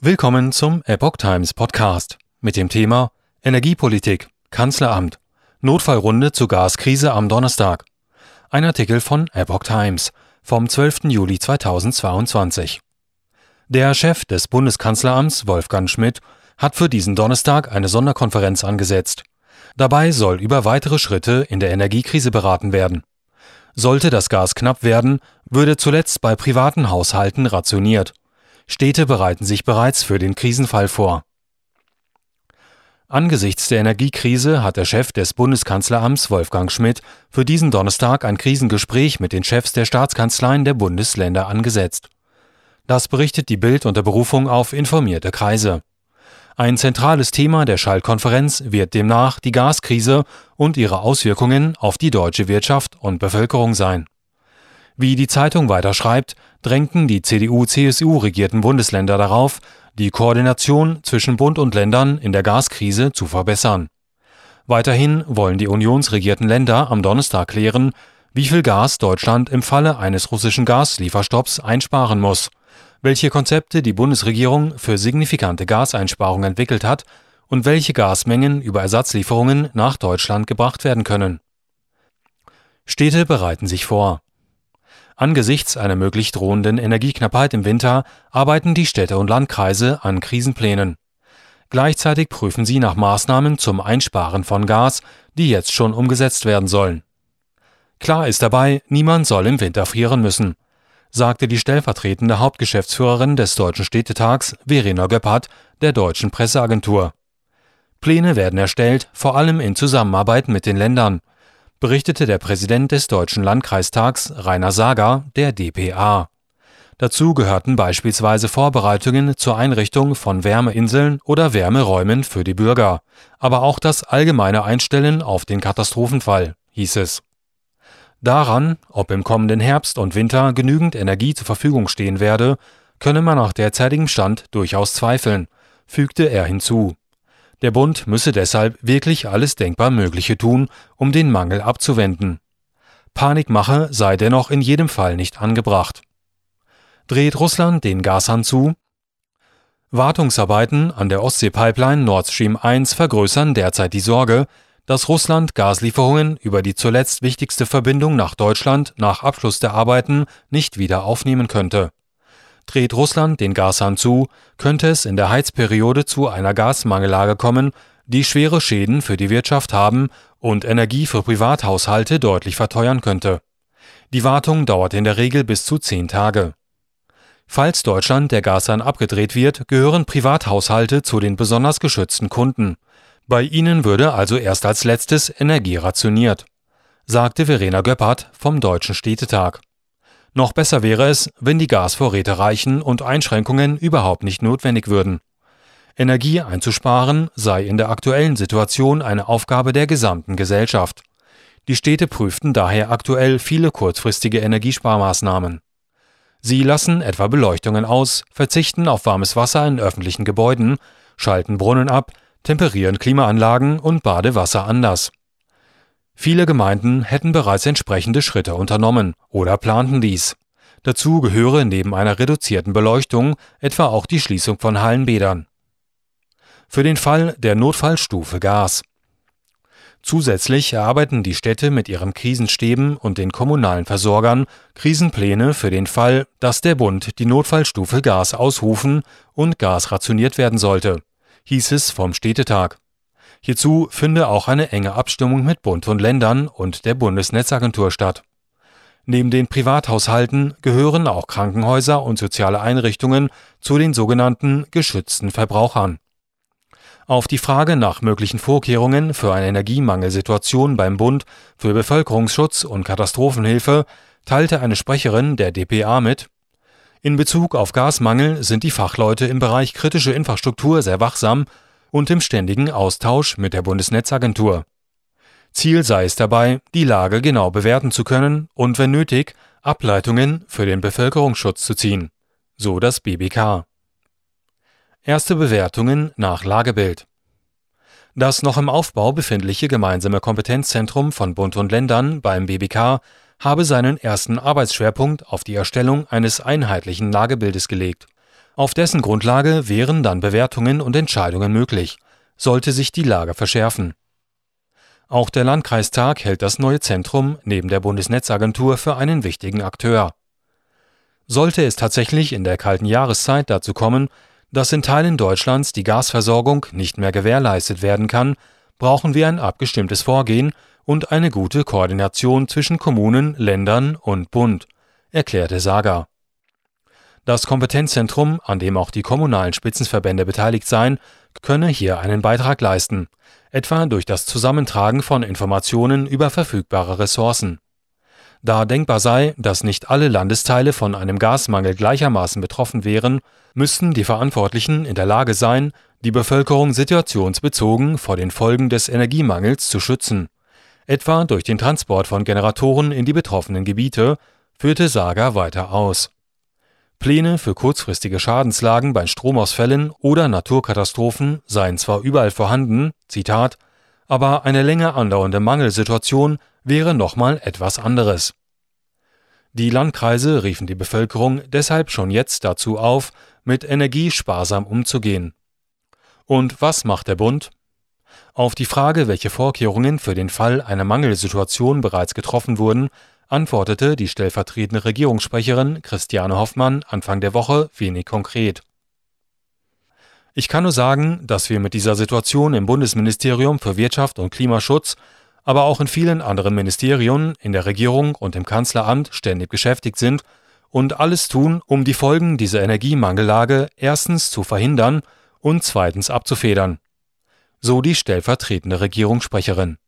Willkommen zum Epoch Times Podcast mit dem Thema Energiepolitik, Kanzleramt, Notfallrunde zur Gaskrise am Donnerstag. Ein Artikel von Epoch Times vom 12. Juli 2022. Der Chef des Bundeskanzleramts Wolfgang Schmidt hat für diesen Donnerstag eine Sonderkonferenz angesetzt. Dabei soll über weitere Schritte in der Energiekrise beraten werden. Sollte das Gas knapp werden, würde zuletzt bei privaten Haushalten rationiert. Städte bereiten sich bereits für den Krisenfall vor. Angesichts der Energiekrise hat der Chef des Bundeskanzleramts Wolfgang Schmidt für diesen Donnerstag ein Krisengespräch mit den Chefs der Staatskanzleien der Bundesländer angesetzt. Das berichtet die Bild unter Berufung auf informierte Kreise. Ein zentrales Thema der Schallkonferenz wird demnach die Gaskrise und ihre Auswirkungen auf die deutsche Wirtschaft und Bevölkerung sein. Wie die Zeitung weiter schreibt, drängten die CDU-CSU-regierten Bundesländer darauf, die Koordination zwischen Bund und Ländern in der Gaskrise zu verbessern. Weiterhin wollen die unionsregierten Länder am Donnerstag klären, wie viel Gas Deutschland im Falle eines russischen Gaslieferstopps einsparen muss, welche Konzepte die Bundesregierung für signifikante Gaseinsparungen entwickelt hat und welche Gasmengen über Ersatzlieferungen nach Deutschland gebracht werden können. Städte bereiten sich vor. Angesichts einer möglich drohenden Energieknappheit im Winter arbeiten die Städte und Landkreise an Krisenplänen. Gleichzeitig prüfen sie nach Maßnahmen zum Einsparen von Gas, die jetzt schon umgesetzt werden sollen. Klar ist dabei, niemand soll im Winter frieren müssen, sagte die stellvertretende Hauptgeschäftsführerin des Deutschen Städtetags Verena Göppert der Deutschen Presseagentur. Pläne werden erstellt, vor allem in Zusammenarbeit mit den Ländern, berichtete der Präsident des Deutschen Landkreistags Rainer Sager der dpa. Dazu gehörten beispielsweise Vorbereitungen zur Einrichtung von Wärmeinseln oder Wärmeräumen für die Bürger, aber auch das allgemeine Einstellen auf den Katastrophenfall, hieß es. Daran, ob im kommenden Herbst und Winter genügend Energie zur Verfügung stehen werde, könne man nach derzeitigem Stand durchaus zweifeln, fügte er hinzu. Der Bund müsse deshalb wirklich alles denkbar Mögliche tun, um den Mangel abzuwenden. Panikmache sei dennoch in jedem Fall nicht angebracht. Dreht Russland den Gashahn zu? Wartungsarbeiten an der Ostsee-Pipeline Nord Stream 1 vergrößern derzeit die Sorge, dass Russland Gaslieferungen über die zuletzt wichtigste Verbindung nach Deutschland nach Abschluss der Arbeiten nicht wieder aufnehmen könnte. Dreht Russland den Gashahn zu, könnte es in der Heizperiode zu einer Gasmangellage kommen, die schwere Schäden für die Wirtschaft haben und Energie für Privathaushalte deutlich verteuern könnte. Die Wartung dauert in der Regel bis zu zehn Tage. Falls Deutschland der Gashahn abgedreht wird, gehören Privathaushalte zu den besonders geschützten Kunden. Bei ihnen würde also erst als letztes Energie rationiert, sagte Verena Göppert vom Deutschen Städtetag. Noch besser wäre es, wenn die Gasvorräte reichen und Einschränkungen überhaupt nicht notwendig würden. Energie einzusparen sei in der aktuellen Situation eine Aufgabe der gesamten Gesellschaft. Die Städte prüften daher aktuell viele kurzfristige Energiesparmaßnahmen. Sie lassen etwa Beleuchtungen aus, verzichten auf warmes Wasser in öffentlichen Gebäuden, schalten Brunnen ab, temperieren Klimaanlagen und Badewasser anders. Viele Gemeinden hätten bereits entsprechende Schritte unternommen oder planten dies. Dazu gehöre neben einer reduzierten Beleuchtung etwa auch die Schließung von Hallenbädern. Für den Fall der Notfallstufe Gas. Zusätzlich erarbeiten die Städte mit ihren Krisenstäben und den kommunalen Versorgern Krisenpläne für den Fall, dass der Bund die Notfallstufe Gas ausrufen und Gas rationiert werden sollte, hieß es vom Städtetag. Hierzu finde auch eine enge Abstimmung mit Bund und Ländern und der Bundesnetzagentur statt. Neben den Privathaushalten gehören auch Krankenhäuser und soziale Einrichtungen zu den sogenannten geschützten Verbrauchern. Auf die Frage nach möglichen Vorkehrungen für eine Energiemangelsituation beim Bund für Bevölkerungsschutz und Katastrophenhilfe teilte eine Sprecherin der dpa mit, in Bezug auf Gasmangel sind die Fachleute im Bereich kritische Infrastruktur sehr wachsam und im ständigen Austausch mit der Bundesnetzagentur. Ziel sei es dabei, die Lage genau bewerten zu können und wenn nötig Ableitungen für den Bevölkerungsschutz zu ziehen, so das BBK. Erste Bewertungen nach Lagebild. Das noch im Aufbau befindliche gemeinsame Kompetenzzentrum von Bund und Ländern beim BBK habe seinen ersten Arbeitsschwerpunkt auf die Erstellung eines einheitlichen Lagebildes gelegt Auf dessen Grundlage wären dann Bewertungen und Entscheidungen möglich, sollte sich die Lage verschärfen. Auch der Landkreistag hält das neue Zentrum neben der Bundesnetzagentur für einen wichtigen Akteur. Sollte es tatsächlich in der kalten Jahreszeit dazu kommen, dass in Teilen Deutschlands die Gasversorgung nicht mehr gewährleistet werden kann, brauchen wir ein abgestimmtes Vorgehen und eine gute Koordination zwischen Kommunen, Ländern und Bund, erklärte Sager. Das Kompetenzzentrum, an dem auch die kommunalen Spitzenverbände beteiligt seien, könne hier einen Beitrag leisten, etwa durch das Zusammentragen von Informationen über verfügbare Ressourcen. Da denkbar sei, dass nicht alle Landesteile von einem Gasmangel gleichermaßen betroffen wären, müssten die Verantwortlichen in der Lage sein, die Bevölkerung situationsbezogen vor den Folgen des Energiemangels zu schützen, etwa durch den Transport von Generatoren in die betroffenen Gebiete, führte Sager weiter aus. Pläne für kurzfristige Schadenslagen bei Stromausfällen oder Naturkatastrophen seien zwar überall vorhanden, Zitat, aber eine länger andauernde Mangelsituation wäre nochmal etwas anderes. Die Landkreise riefen die Bevölkerung deshalb schon jetzt dazu auf, mit Energie sparsam umzugehen. Und was macht der Bund? Auf die Frage, welche Vorkehrungen für den Fall einer Mangelsituation bereits getroffen wurden, antwortete die stellvertretende Regierungssprecherin Christiane Hoffmann Anfang der Woche wenig konkret. Ich kann nur sagen, dass wir mit dieser Situation im Bundesministerium für Wirtschaft und Klimaschutz, aber auch in vielen anderen Ministerien, in der Regierung und im Kanzleramt ständig beschäftigt sind und alles tun, um die Folgen dieser Energiemangellage erstens zu verhindern und zweitens abzufedern. So die stellvertretende Regierungssprecherin.